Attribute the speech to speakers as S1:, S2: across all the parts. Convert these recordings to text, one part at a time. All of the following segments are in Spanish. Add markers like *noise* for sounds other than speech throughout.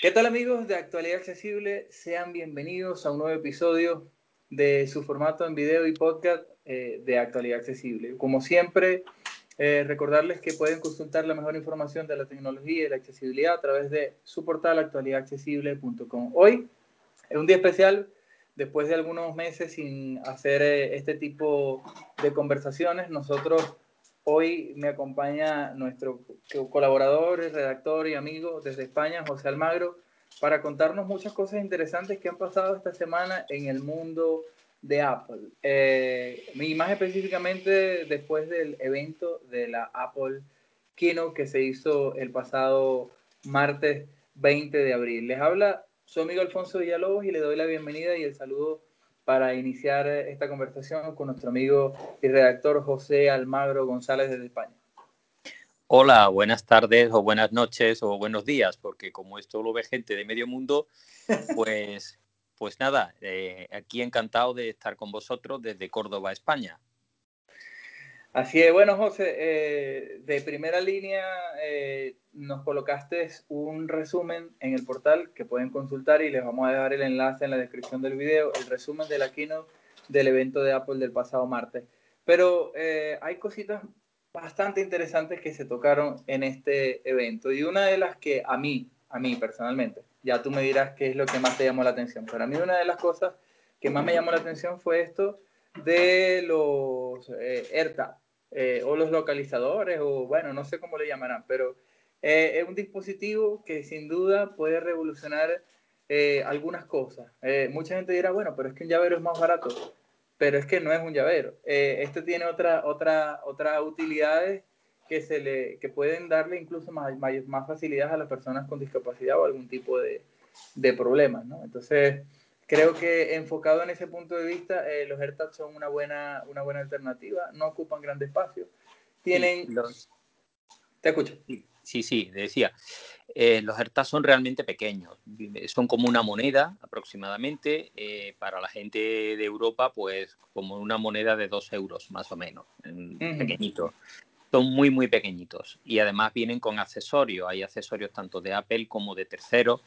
S1: ¿Qué tal amigos de Actualidad Accesible? Sean bienvenidos a un nuevo episodio de su formato en video y podcast eh, de Actualidad Accesible. Como siempre, eh, recordarles que pueden consultar la mejor información de la tecnología y la accesibilidad a través de su portal actualidadaccesible.com. Hoy es un día especial después de algunos meses sin hacer eh, este tipo de conversaciones. Nosotros Hoy me acompaña nuestro colaborador, redactor y amigo desde España, José Almagro, para contarnos muchas cosas interesantes que han pasado esta semana en el mundo de Apple. Eh, y más específicamente después del evento de la Apple Keynote que se hizo el pasado martes 20 de abril. Les habla su amigo Alfonso Villalobos y le doy la bienvenida y el saludo para iniciar esta conversación con nuestro amigo y redactor José Almagro González desde España.
S2: Hola, buenas tardes o buenas noches o buenos días, porque como esto lo ve gente de medio mundo, *laughs* pues, pues nada, eh, aquí encantado de estar con vosotros desde Córdoba, España.
S1: Así es, bueno, José, eh, de primera línea eh, nos colocaste un resumen en el portal que pueden consultar y les vamos a dejar el enlace en la descripción del video, el resumen de la keynote del evento de Apple del pasado martes. Pero eh, hay cositas bastante interesantes que se tocaron en este evento y una de las que a mí, a mí personalmente, ya tú me dirás qué es lo que más te llamó la atención, pero a mí una de las cosas que más me llamó la atención fue esto de los AirTag eh, o los localizadores, o bueno, no sé cómo le llamarán, pero eh, es un dispositivo que sin duda puede revolucionar eh, algunas cosas. mucha gente dirá, bueno, pero es que un llavero es más barato, pero es que no es un llavero. este tiene otra, otra, otras utilidades que, se le, que pueden darle incluso más, más, facilidades a las personas con discapacidad o algún tipo de, de problemas, ¿no? Entonces, creo que enfocado en ese punto de vista, eh, los AirTags son una buena, una buena alternativa, no ocupan grande espacio. Tienen... los... Te escucho.
S2: Sí, sí, decía. Eh, los AirTags son realmente pequeños, son como una moneda aproximadamente, eh, para la gente de Europa pues como una moneda de dos euros más o menos, pequeñito. Son muy, muy pequeñitos y además vienen con accesorios, hay accesorios tanto de Apple como de terceros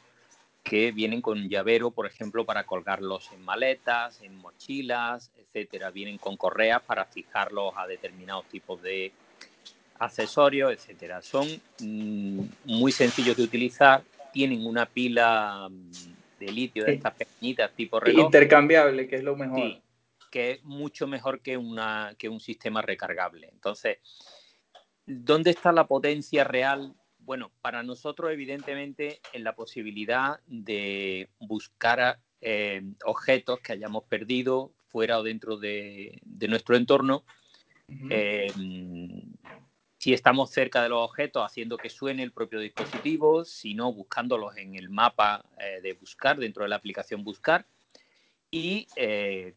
S2: que vienen con llavero, por ejemplo, para colgarlos en maletas, en mochilas, etcétera. Vienen con correas para fijarlos a determinados tipos de accesorios, etcétera. Son mm, muy sencillos de utilizar, tienen una pila mm, de litio de estas pequeñitas tipo reloj.
S1: Intercambiable, que es lo mejor. Sí,
S2: que es mucho mejor que, una, que un sistema recargable. Entonces, ¿dónde está la potencia real bueno, para nosotros, evidentemente, en la posibilidad de buscar eh, objetos que hayamos perdido fuera o dentro de, nuestro entorno. Eh, si estamos cerca de los objetos, haciendo que suene el propio dispositivo, si no, buscándolos en el mapa eh, de buscar, dentro de la aplicación buscar, y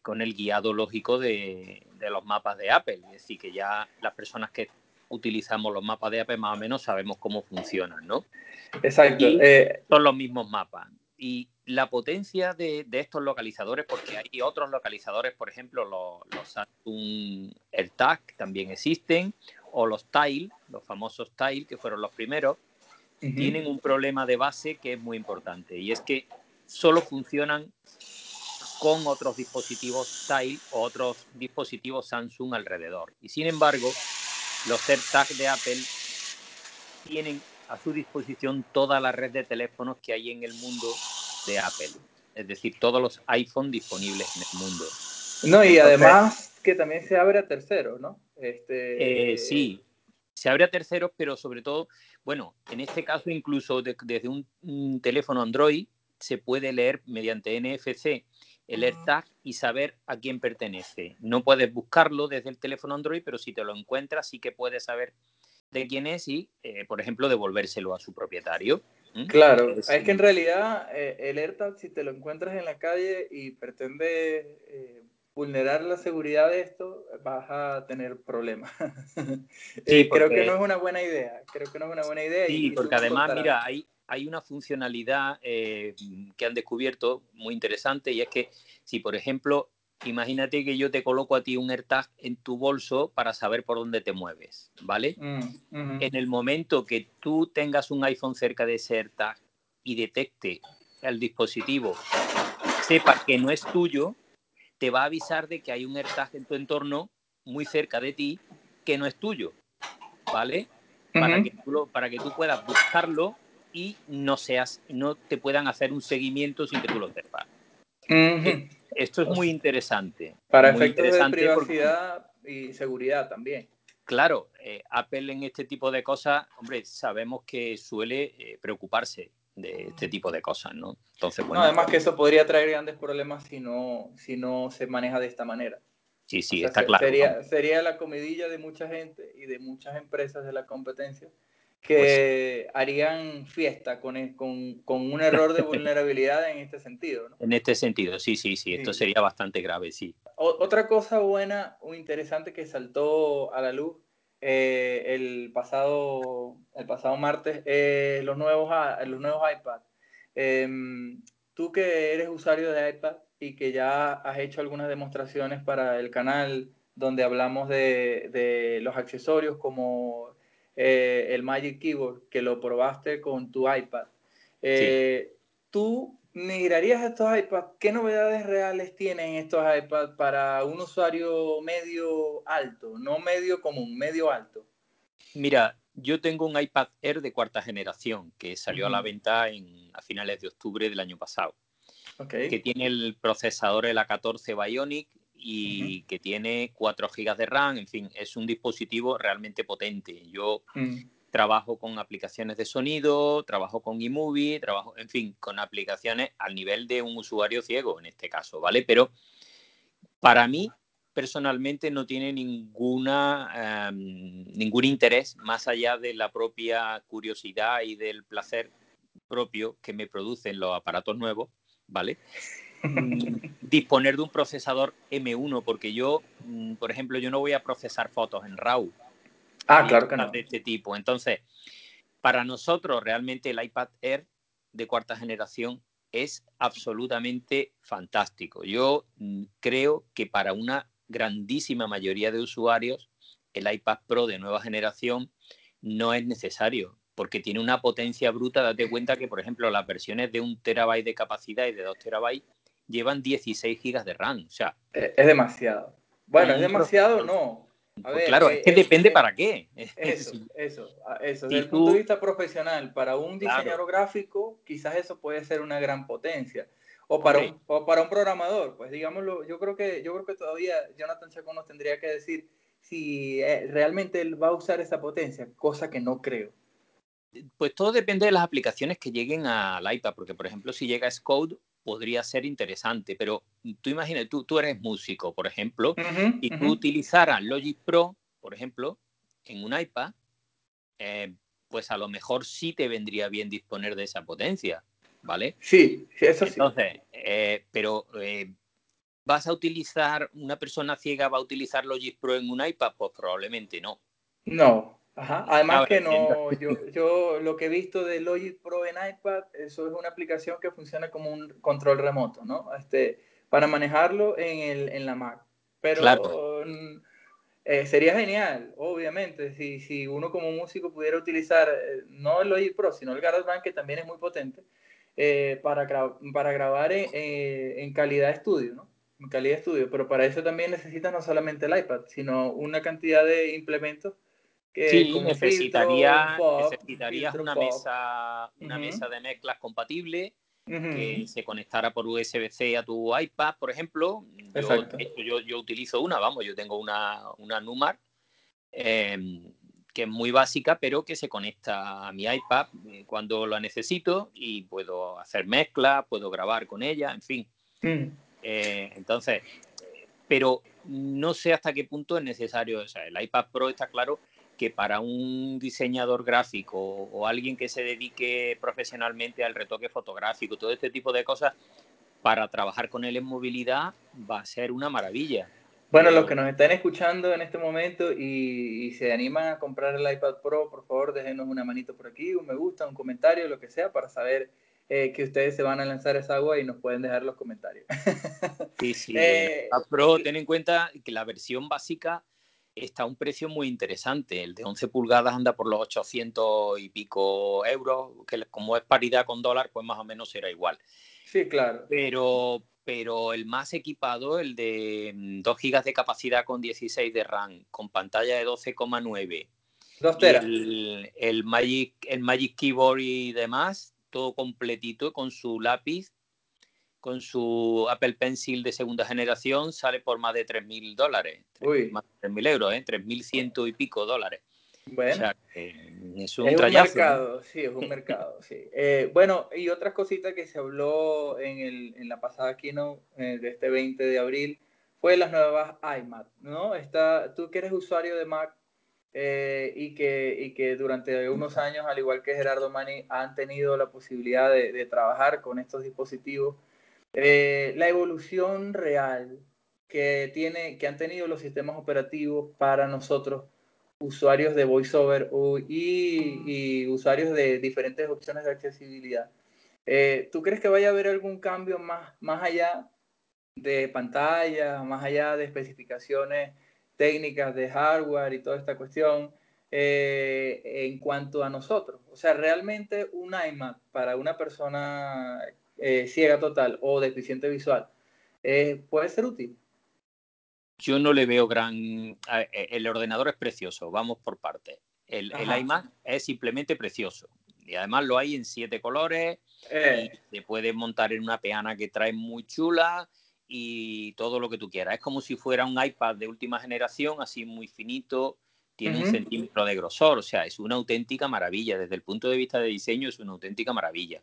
S2: con el guiado lógico de, de, los mapas de Apple. Es decir, que ya las personas que utilizamos los mapas de AP más o menos sabemos cómo funcionan, ¿no?
S1: Exacto.
S2: Eh, son los mismos mapas. Y la potencia de, estos localizadores, porque hay otros localizadores, por ejemplo, los, los Samsung AirTag también existen, o los Tile, los famosos Tile, que fueron los primeros, tienen un problema de base que es muy importante, y es que solo funcionan con otros dispositivos Tile o otros dispositivos Samsung alrededor. Y sin embargo, los AirTags de Apple tienen a su disposición toda la red de teléfonos que hay en el mundo de Apple. Es decir, todos los iPhones disponibles en el mundo.
S1: No, y además que también se abre a terceros, ¿no? Este...
S2: Eh, sí, se abre a terceros, pero sobre todo, bueno, en este caso incluso desde un, teléfono Android se puede leer mediante NFC el AirTag y saber a quién pertenece. No puedes buscarlo desde el teléfono Android, pero si te lo encuentras sí que puedes saber de quién es y, eh, por ejemplo, devolvérselo a su propietario.
S1: Claro, es, que en realidad eh, el AirTag, si te lo encuentras en la calle y pretende eh, vulnerar la seguridad de esto, vas a tener problemas. *laughs* Sí, creo que no es una buena idea. Creo que no es una buena idea.
S2: Sí, porque además, mira, hay, hay una funcionalidad eh, que han descubierto muy interesante y es que si, por ejemplo, imagínate que yo te coloco a ti un AirTag en tu bolso para saber por dónde te mueves, ¿vale? Mm, en el momento que tú tengas un iPhone cerca de ese AirTag y detecte el dispositivo, sepa que no es tuyo, te va a avisar de que hay un AirTag en tu entorno muy cerca de ti que no es tuyo, ¿vale? para, que tú para que tú puedas buscarlo y no seas, no te puedan hacer un seguimiento sin que tú lo sepas. Eh, esto es muy interesante.
S1: Para efectos de privacidad y seguridad también.
S2: Claro, eh, Apple en este tipo de cosas, hombre, sabemos que suele eh, preocuparse de este tipo de cosas, ¿no?
S1: Entonces, bueno. además que eso podría traer grandes problemas si no, si no se maneja de esta manera.
S2: Sí, sí, está claro.
S1: Sería, sería la comidilla de mucha gente y de muchas empresas de la competencia que pues harían fiesta con, e, con, con, un error de vulnerabilidad en este sentido. ¿no?
S2: En este sentido, sí, sí, sí, esto sería bastante grave, sí.
S1: otra cosa buena o interesante que saltó a la luz eh, el, pasado, el pasado martes, eh, los, nuevos, los nuevos iPad. Em, tú que eres usuario de iPad y que ya has hecho algunas demostraciones para el canal donde hablamos de, de los accesorios como eh, el Magic Keyboard, que lo probaste con tu iPad. ¿Tú migrarías estos iPads? ¿Qué novedades reales tienen estos iPads para un usuario medio alto? No medio común, medio alto.
S2: Mira, yo tengo un iPad Air de cuarta generación que salió a la venta en, a finales de octubre del año pasado. Que tiene el procesador el A14 Bionic y que tiene 4 GB de RAM. En fin, es un dispositivo realmente potente. Yo mm trabajo con aplicaciones de sonido, trabajo con eMovie, trabajo, en fin, con aplicaciones al nivel de un usuario ciego en este caso, ¿vale? Pero para mí, personalmente, no tiene ninguna, em, ningún interés más allá de la propia curiosidad y del placer propio que me producen los aparatos nuevos, ¿vale? Mm, disponer de un procesador M1, porque yo, mm, por ejemplo, yo no voy a procesar fotos en RAW,
S1: Ah, claro que no.
S2: De este tipo. Entonces, para nosotros realmente el iPad Air de cuarta generación es absolutamente fantástico. Yo mm, creo que para una grandísima mayoría de usuarios el iPad Pro de nueva generación no es necesario porque tiene una potencia bruta. Date cuenta que, por ejemplo, las versiones de un terabyte de capacidad y de dos terabytes llevan 16 gigas de RAM. O sea,
S1: es demasiado. Bueno, es demasiado, no.
S2: Pues claro, es eh, que depende para qué. *laughs*
S1: Eso, eso, eso. Desde el punto de vista profesional, para un diseñador gráfico, quizás eso puede ser una gran potencia. O para, un, o para un programador, pues digámoslo, yo creo que, yo creo que todavía Jonathan Chacón nos tendría que decir si eh, realmente él va a usar esa potencia, cosa que no creo.
S2: Pues todo depende de las aplicaciones que lleguen al iPad, porque por ejemplo, si llega Scode, podría ser interesante, pero tú imaginas, tú, tú eres músico, por ejemplo, y tú utilizaras Logic Pro, por ejemplo, en un iPad, eh, pues a lo mejor sí te vendría bien disponer de esa potencia, ¿vale?
S1: Sí, eso
S2: sí. Entonces, eh, pero eh, ¿vas a utilizar, una persona ciega va a utilizar Logic Pro en un iPad? Pues probablemente no.
S1: No, Ajá. Además que no, yo, *laughs* yo lo que he visto de Logic Pro en iPad, eso es una aplicación que funciona como un control remoto, ¿no? Este, para manejarlo en, el, en la Mac. Pero mm, eh, sería genial, obviamente, si, si uno como músico pudiera utilizar eh, no el Logic Pro, sino el GarageBand, que también es muy potente, eh, para, para grabar en, en calidad de estudio, ¿no? En calidad de estudio. Pero para eso también necesitas no solamente el iPad, sino una cantidad de implementos
S2: sí, necesitaría, necesitarías una, mesa, una mesa de mezclas compatible que se conectara por USB-C a tu iPad, por ejemplo. Yo, yo, utilizo una, vamos, yo tengo una, una Numar em, que es muy básica, pero que se conecta a mi iPad eh, cuando la necesito y puedo hacer mezclas, puedo grabar con ella, en fin. Mm. Eh, entonces, pero no sé hasta qué punto es necesario. O sea, el iPad Pro está claro que para un diseñador gráfico o alguien que se dedique profesionalmente al retoque fotográfico, todo este tipo de cosas, para trabajar con él en movilidad va a ser una maravilla.
S1: Bueno, los que nos están escuchando en este momento y, se animan a comprar el iPad Pro, por favor, déjenos una manito por aquí, un me gusta, un comentario, lo que sea, para saber eh, que ustedes se van a lanzar esa agua y nos pueden dejar los comentarios.
S2: Sí, sí. el *laughs* eh, iPad Pro, ten en cuenta que la versión básica está a un precio muy interesante. El de 11 pulgadas anda por los 800 y pico euros, que como es paridad con dólar, pues más o menos será igual.
S1: Sí, claro.
S2: Pero, pero el más equipado, el de 2 mm, GB de capacidad con 16 de RAM, con pantalla de 12,9. El, el, Magic, el Magic Keyboard y demás, todo completito con su lápiz, con su Apple Pencil de segunda generación, sale por más de 3.000 dólares. Más de 3.000 euros, ¿eh? 3.100 y pico dólares.
S1: Bueno, es un, mercado, sí, es un mercado, sí. Eh, bueno, y otras cositas que se habló en, el, en la pasada keynote eh, de este 20 de abril fue las nuevas iMac, ¿no? Está, tú que eres usuario de Mac eh, y, que, y que durante unos años, al igual que Gerardo Mani, han tenido la posibilidad de, de trabajar con estos dispositivos, la evolución real que, tiene, que han tenido los sistemas operativos para nosotros usuarios de VoiceOver y, y, usuarios de diferentes opciones de accesibilidad. Eh, ¿Tú crees que vaya a haber algún cambio más, más allá de pantalla, más allá de especificaciones técnicas de hardware y toda esta cuestión eh, en cuanto a nosotros? O sea, realmente un iMac para una persona eh, ciega total o deficiente visual puede ser útil
S2: yo no le veo gran... E, el ordenador es precioso, vamos por partes. El, iMac es simplemente precioso. Y además lo hay en siete colores. Y eh. se puede montar en una peana que trae muy chula y todo lo que tú quieras. Es como si fuera un iPad de última generación, así muy finito, tiene un centímetro de grosor, o sea, es una auténtica maravilla. Desde el punto de vista de diseño es una auténtica maravilla.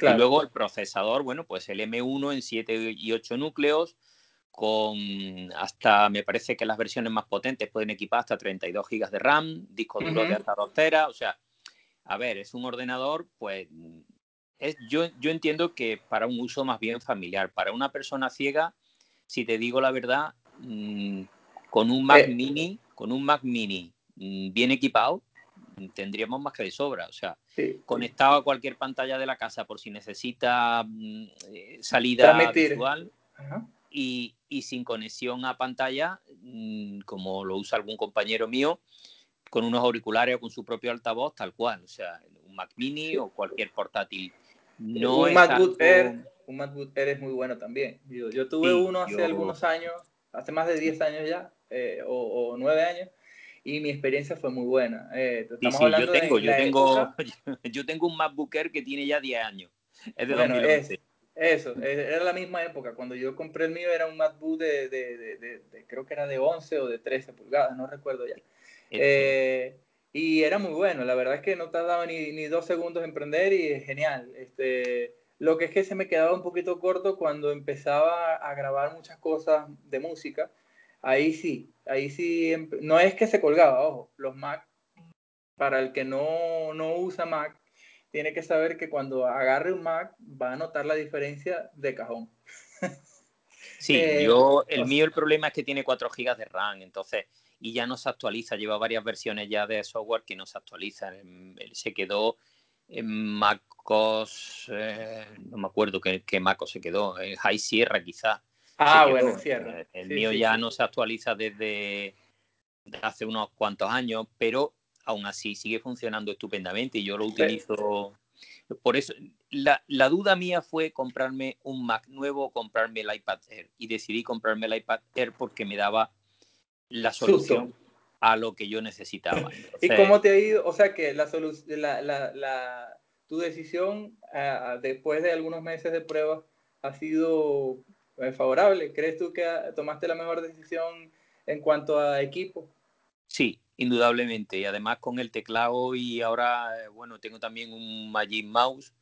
S2: Y luego el procesador, bueno, pues el M1 en 7 y 8 núcleos, con hasta, me parece que las versiones más potentes pueden equipar hasta 32 GB de RAM, disco duro de hasta 2 teras, o sea, a ver, es un ordenador, pues, es, yo, yo entiendo que para un uso más bien familiar, para una persona ciega, si te digo la verdad, mm, con un Mac eh. Mini, con un Mac Mini mm, bien equipado, tendríamos más que de sobra. O sea, conectado a cualquier pantalla de la casa por si necesita mm, eh, salida visual y, sin conexión a pantalla, mm, como lo usa algún compañero mío, con unos auriculares o con su propio altavoz, tal cual. O sea, un Mac Mini o cualquier portátil. No
S1: un, MacBook Air, un MacBook Air es muy bueno también. Yo, tuve uno hace algunos años, hace más de 10 años ya, eh, o, o 9 años, y mi experiencia fue muy buena.
S2: Eh, estamos hablando yo tengo, yo tengo, *laughs* yo tengo un MacBook Air que tiene ya 10 años. Es de bueno, 2011.
S1: Eso, e, era la misma época. Cuando yo compré el mío era un MacBook de, de, de, creo que era de 11 o de 13 pulgadas, no recuerdo ya. Eh, y era muy bueno, la verdad es que no tardaba ni, ni dos segundos en prender y es genial. Este, lo que es que se me quedaba un poquito corto cuando empezaba a grabar muchas cosas de música. Ahí sí, ahí sí, no es que se colgaba, ojo, los Mac, para el que no, no usa Mac, tiene que saber que cuando agarre un Mac va a notar la diferencia de cajón. *laughs*
S2: Sí, eh, yo, el mío el problema es que tiene 4 GB de RAM, entonces, y ya no se actualiza, lleva varias versiones ya de software que no se actualizan. Em, se quedó en MacOS, eh, no me acuerdo qué, qué MacOS se quedó, en High Sierra quizás.
S1: Ah, bueno, Sierra.
S2: El, mío ya no se actualiza desde hace unos cuantos años, pero aún así sigue funcionando estupendamente y yo lo utilizo. Por eso, la, duda mía fue comprarme un Mac nuevo o comprarme el iPad Air. Y decidí comprarme el iPad Air porque me daba la solución a lo que yo necesitaba. *laughs*
S1: ¿Y cómo te ha ido? O sea, que la, la, tu decisión ah, después de algunos meses de pruebas ha sido eh, favorable. ¿Crees tú que tomaste la mejor decisión en cuanto a equipo?
S2: Sí, indudablemente. Y además con el teclado y ahora, eh, bueno, tengo también un Magic Mouse.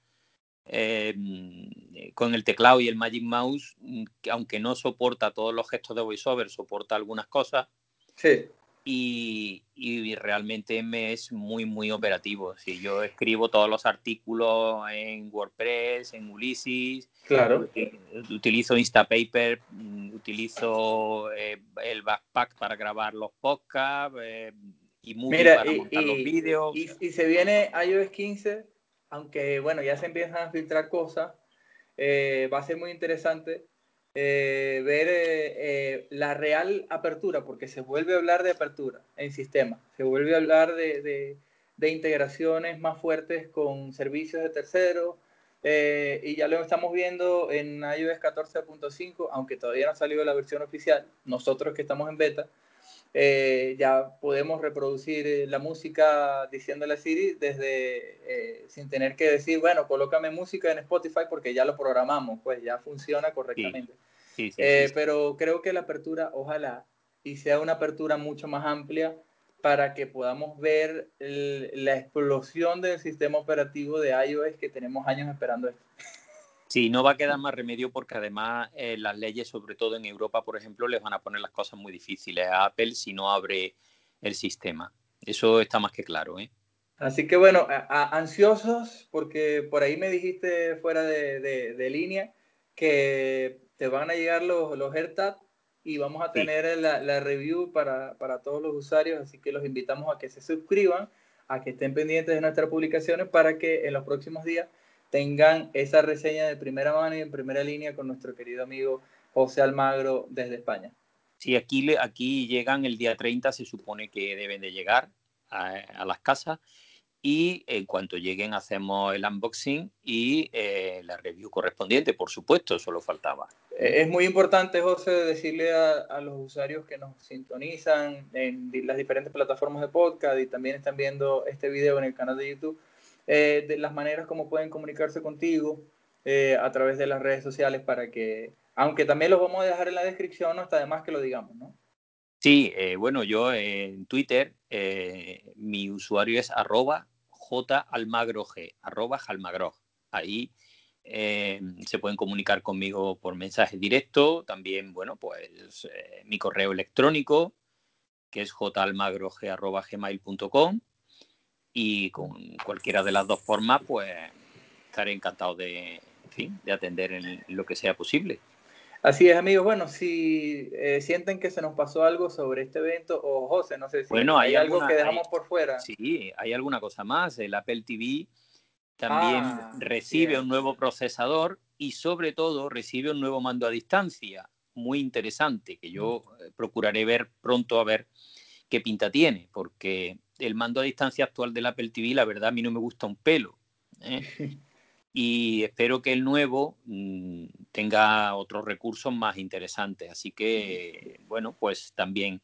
S2: Em, eh, con el teclado y el Magic Mouse, mm, que aunque no soporta todos los gestos de VoiceOver, soporta algunas cosas.
S1: Sí
S2: y, realmente me es muy, muy operativo. Si yo escribo todos los artículos en WordPress, en Ulysses,
S1: claro.
S2: utilizo Instapaper, mm, utilizo eh, el backpack para grabar los podcasts eh, y Movie para montar los vídeos.
S1: Y, y, se viene iOS 15, aunque bueno, ya se empiezan a filtrar cosas, eh, va a ser muy interesante eh, ver eh, eh, la real apertura, porque se vuelve a hablar de apertura en sistema, se vuelve a hablar de, de, integraciones más fuertes con servicios de terceros, y ya lo estamos viendo en iOS 14.5, aunque todavía no ha salido la versión oficial, nosotros que estamos en beta, ya podemos reproducir la música diciéndole a Siri desde sin tener que decir, bueno, colócame música en Spotify porque ya lo programamos, pues ya funciona correctamente. Eh, pero creo que la apertura, ojalá, y sea una apertura mucho más amplia para que podamos ver la explosión del sistema operativo de iOS que tenemos años esperando esto.
S2: Sí, no va a quedar más remedio porque además eh, las leyes, sobre todo en Europa, por ejemplo, les van a poner las cosas muy difíciles a Apple si no abre el sistema. Eso está más que claro. ¿eh?
S1: Así que bueno, ansiosos porque por ahí me dijiste fuera de, de línea que te van a llegar los, los AirTag y vamos a tener la, la, review para, para, todos los usuarios, así que los invitamos a que se suscriban, a que estén pendientes de nuestras publicaciones para que en los próximos días tengan esa reseña de primera mano y en primera línea con nuestro querido amigo José Almagro desde España.
S2: Sí, aquí, aquí llegan el día 30, se supone que deben de llegar a, a las casas y en cuanto lleguen hacemos el unboxing y eh, la review correspondiente, por supuesto, solo faltaba.
S1: Eh, es muy importante, José, decirle a, los usuarios que nos sintonizan en las diferentes plataformas de podcast y también están viendo este video en el canal de YouTube, eh, de las maneras como pueden comunicarse contigo a través de las redes sociales para que, aunque también los vamos a dejar en la descripción, no está de más que lo digamos, ¿no?
S2: Sí, bueno, yo en Twitter, mi usuario es arroba J Almagro G, arroba Jalmagro. Ahí eh, se pueden comunicar conmigo por mensaje directo, también, bueno, pues eh, mi correo electrónico, que es jalmagrog.gmail.com y con cualquiera de las dos formas, pues estaré encantado de, de atender en lo que sea posible.
S1: Así es, amigos. Bueno, si eh, sienten que se nos pasó algo sobre este evento, o José, no sé si
S2: bueno, hay, algo
S1: que dejamos por fuera.
S2: Sí, hay alguna cosa más. El Apple TV también ah, recibe un nuevo procesador y sobre todo recibe un nuevo mando a distancia, muy interesante, que yo mm. eh, procuraré ver pronto a ver qué pinta tiene, porque el mando a distancia actual del Apple TV, la verdad, a mí no me gusta un pelo. ¿eh? *laughs* y espero que el nuevo mm, tenga otros recursos más interesantes. Así que, bueno, pues también.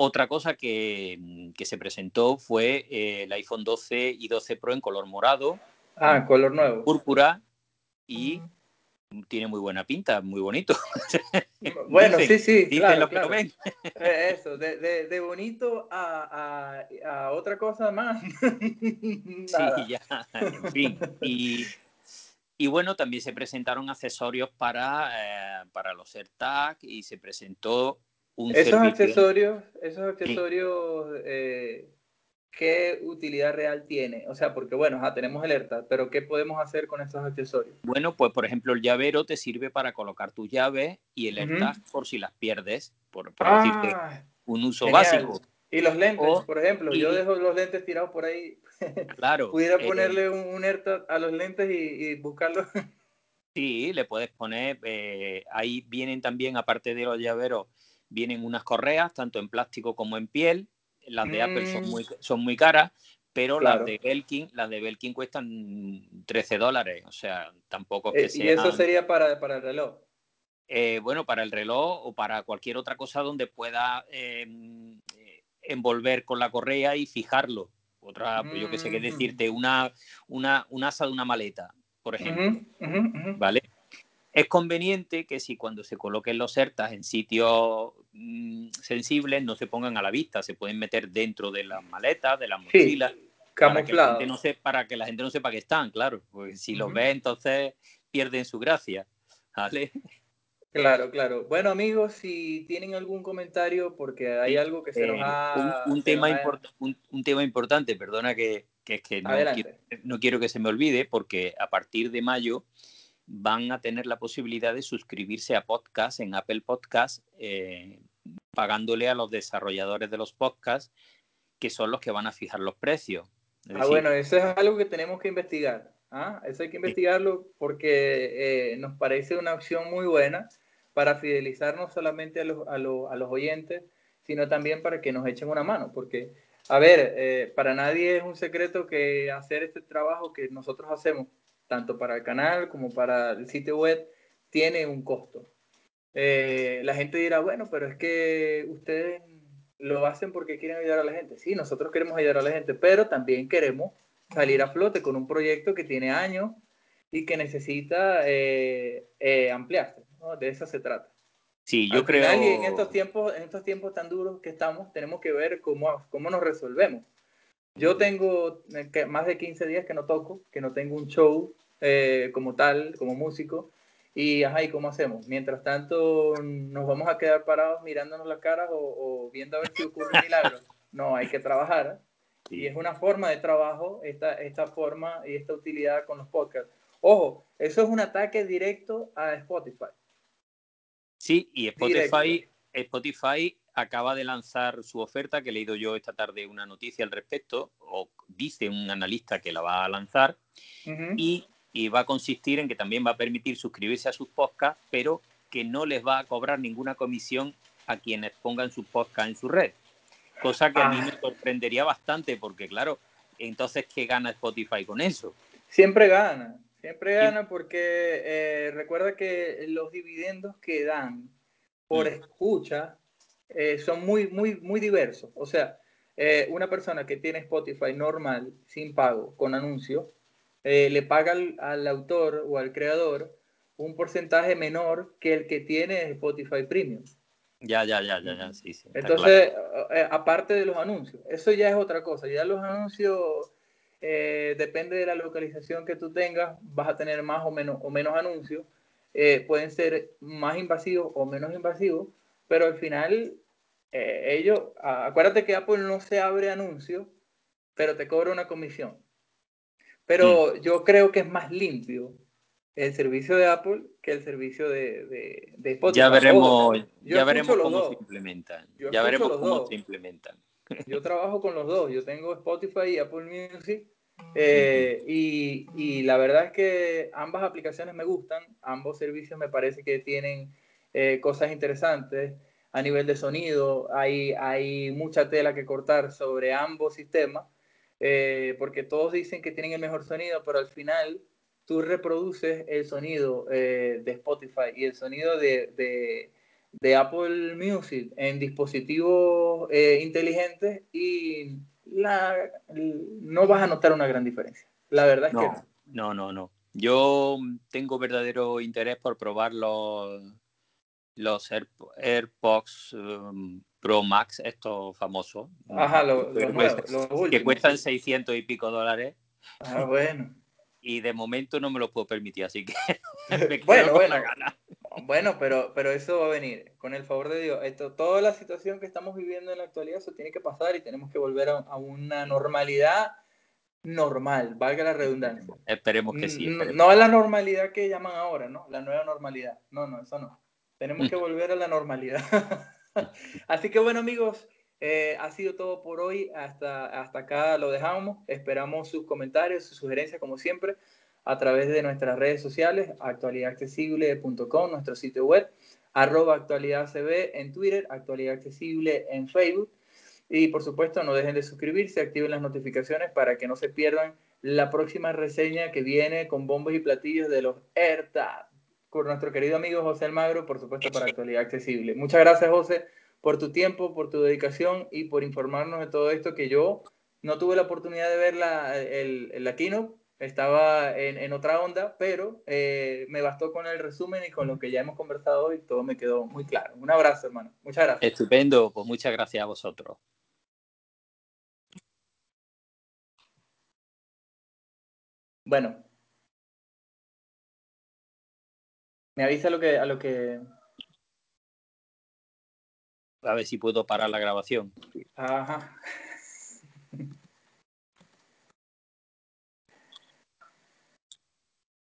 S2: Otra cosa que, mm, que se presentó fue eh, el iPhone 12 y 12 Pro en color morado.
S1: Ah, color nuevo.
S2: Púrpura y tiene muy buena pinta, muy bonito. *laughs*
S1: Bueno, sí, sí, claro, claro. ven. Eh, eso, de, de, de bonito a, a, a, otra cosa más. *laughs*
S2: sí, ya, en fin. Y y bueno, también se presentaron accesorios para, eh, para los AirTag y se presentó un
S1: esos accesorios, esos accesorios, eh, ¿qué utilidad real tiene? O sea, porque bueno, ya tenemos el AirTag, pero ¿qué podemos hacer con estos accesorios?
S2: Bueno, pues por ejemplo, el llavero te sirve para colocar tu llave y el AirTag por si las pierdes, por, decirte ah, un uso básico.
S1: Y los lentes, por ejemplo, yo dejo los lentes tirados por ahí. *laughs* Claro. Pudiera eh, ponerle un, un AirTag a los lentes y, buscarlo. *laughs*
S2: Sí, le puedes poner, eh, ahí vienen también, aparte de los llaveros, vienen unas correas, tanto en plástico como en piel. Las de Apple son muy, mm. son muy caras, pero las de Belkin, las de Belkin cuestan 13 dólares, o sea, tampoco es que
S1: eh, ¿Y eso sería para, para el reloj?
S2: bueno, para el reloj o para cualquier otra cosa donde pueda em, envolver con la correa y fijarlo. Otra, pues yo que sé qué mm. decirte, una, una, un asa de una maleta, por ejemplo. ¿Vale? Es conveniente que si cuando se coloquen los ERTAs en sitios mm, sensibles no se pongan a la vista, se pueden meter dentro de las maletas, de las mochilas. Para que, la gente no para que la gente no sepa que están, claro. Porque si los ve, entonces pierden su gracia. ¿Vale?
S1: Claro, claro. Bueno, amigos, si tienen algún comentario, porque hay algo que se nos eh, ha...
S2: Un, tema, un, tema importante, perdona que, es que no quiero, que se me olvide, porque a partir de mayo van a tener la posibilidad de suscribirse a podcast en Apple Podcast, eh, pagándole a los desarrolladores de los podcasts, que son los que van a fijar los precios.
S1: ah, bueno, eso es algo que tenemos que investigar. ¿ah? Eso hay que investigarlo porque eh, nos parece una opción muy buena para fidelizar no solamente a los, a, a los oyentes, sino también para que nos echen una mano, porque, a ver, eh, para nadie es un secreto que hacer este trabajo que nosotros hacemos, tanto para el canal como para el sitio web, tiene un costo. Eh, la gente dirá, bueno, pero es que ustedes lo hacen porque quieren ayudar a la gente. Sí, nosotros queremos ayudar a la gente, pero también queremos salir a flote con un proyecto que tiene años y que necesita eh, eh, ampliarse. De eso se trata.
S2: Sí, yo creo.
S1: que en estos tiempos, en estos tiempos tan duros que estamos, tenemos que ver cómo, cómo nos resolvemos. Yo tengo más de 15 días que no toco, que no tengo un show como tal, como músico. Y, ajá, ¿y cómo hacemos? Mientras tanto, ¿nos vamos a quedar parados mirándonos las caras o, viendo a ver si ocurre un milagro? *laughs* No, hay que trabajar. Y es una forma de trabajo, esta, esta forma y esta utilidad con los podcasts. Ojo, eso es un ataque directo a Spotify.
S2: Sí, y Spotify, Spotify acaba de lanzar su oferta, que he leído yo esta tarde una noticia al respecto, o dice un analista que la va a lanzar, y y va a consistir en que también va a permitir suscribirse a sus podcasts, pero que no les va a cobrar ninguna comisión a quienes pongan sus podcasts en su red. Cosa que a mí me ah. sorprendería bastante, porque claro, entonces, ¿qué gana Spotify con eso?
S1: Siempre gana, siempre gana porque eh, recuerda que los dividendos que dan por mm. escucha eh, son muy, muy, muy diversos. O sea, eh, una persona que tiene Spotify normal, sin pago, con anuncio, eh, le paga al, autor o al creador un porcentaje menor que el que tiene Spotify Premium.
S2: Ya, ya, ya, ya, ya, sí, sí.
S1: Entonces, eh, aparte de los anuncios, eso ya es otra cosa. Ya los anuncios, eh, depende de la localización que tú tengas, vas a tener más o menos, o menos anuncios. pueden ser más invasivos o menos invasivos, pero al final, ellos, acuérdate que Apple no se abre anuncios, pero te cobra una comisión. Pero yo creo que es más limpio el servicio de Apple que el servicio de, de, Spotify.
S2: Ya veremos, ya veremos cómo se implementan. ya veremos cómo se implementan.
S1: Yo trabajo con los dos. Yo tengo Spotify y Apple Music. Eh, y, y, la verdad es que ambas aplicaciones me gustan. Ambos servicios me parece que tienen eh, cosas interesantes a nivel de sonido. Hay, hay mucha tela que cortar sobre ambos sistemas. Eh, porque todos dicen que tienen el mejor sonido, pero al final tú reproduces el sonido eh, de Spotify y el sonido de, de, Apple Music en dispositivos eh, inteligentes y la, no vas a notar una gran diferencia. La verdad es que no.
S2: No, no, no. Yo tengo verdadero interés por probar los, los AirPods um, Pro Max, estos famosos.
S1: Ajá, los,
S2: Que cuestan 600 y pico dólares.
S1: Ah, bueno.
S2: Y de momento no me lo puedo permitir, así que *laughs*
S1: me bueno, bueno. Bueno, pero, pero eso va a venir, con el favor de Dios. Esto, toda la situación que estamos viviendo en la actualidad, eso tiene que pasar y tenemos que volver a, una normalidad normal, valga la redundancia.
S2: Esperemos que sí.
S1: No a la normalidad que llaman ahora, ¿no? La nueva normalidad. No, no, eso no. Tenemos que volver a la normalidad. *laughs* Así que bueno amigos, eh, ha sido todo por hoy. Hasta, hasta acá lo dejamos. Esperamos sus comentarios, sus sugerencias como siempre a través de nuestras redes sociales, actualidadaccesible.com, nuestro sitio web, arroba actualidadcb en Twitter, actualidad accesible en Facebook. Y por supuesto, no dejen de suscribirse, activen las notificaciones para que no se pierdan la próxima reseña que viene con bombos y platillos de los AirTag con nuestro querido amigo José Almagro, por supuesto, para Actualidad Accesible. Muchas gracias, José, por tu tiempo, por tu dedicación y por informarnos de todo esto que yo no tuve la oportunidad de ver la, el, keynote, estaba en, otra onda, pero eh, me bastó con el resumen y con lo que ya hemos conversado hoy, todo me quedó muy claro. Un abrazo, hermano. Muchas gracias.
S2: Estupendo, pues muchas gracias a vosotros.
S1: Bueno, Me avisa lo que, a lo que.
S2: A ver si puedo parar la grabación.
S1: Ajá.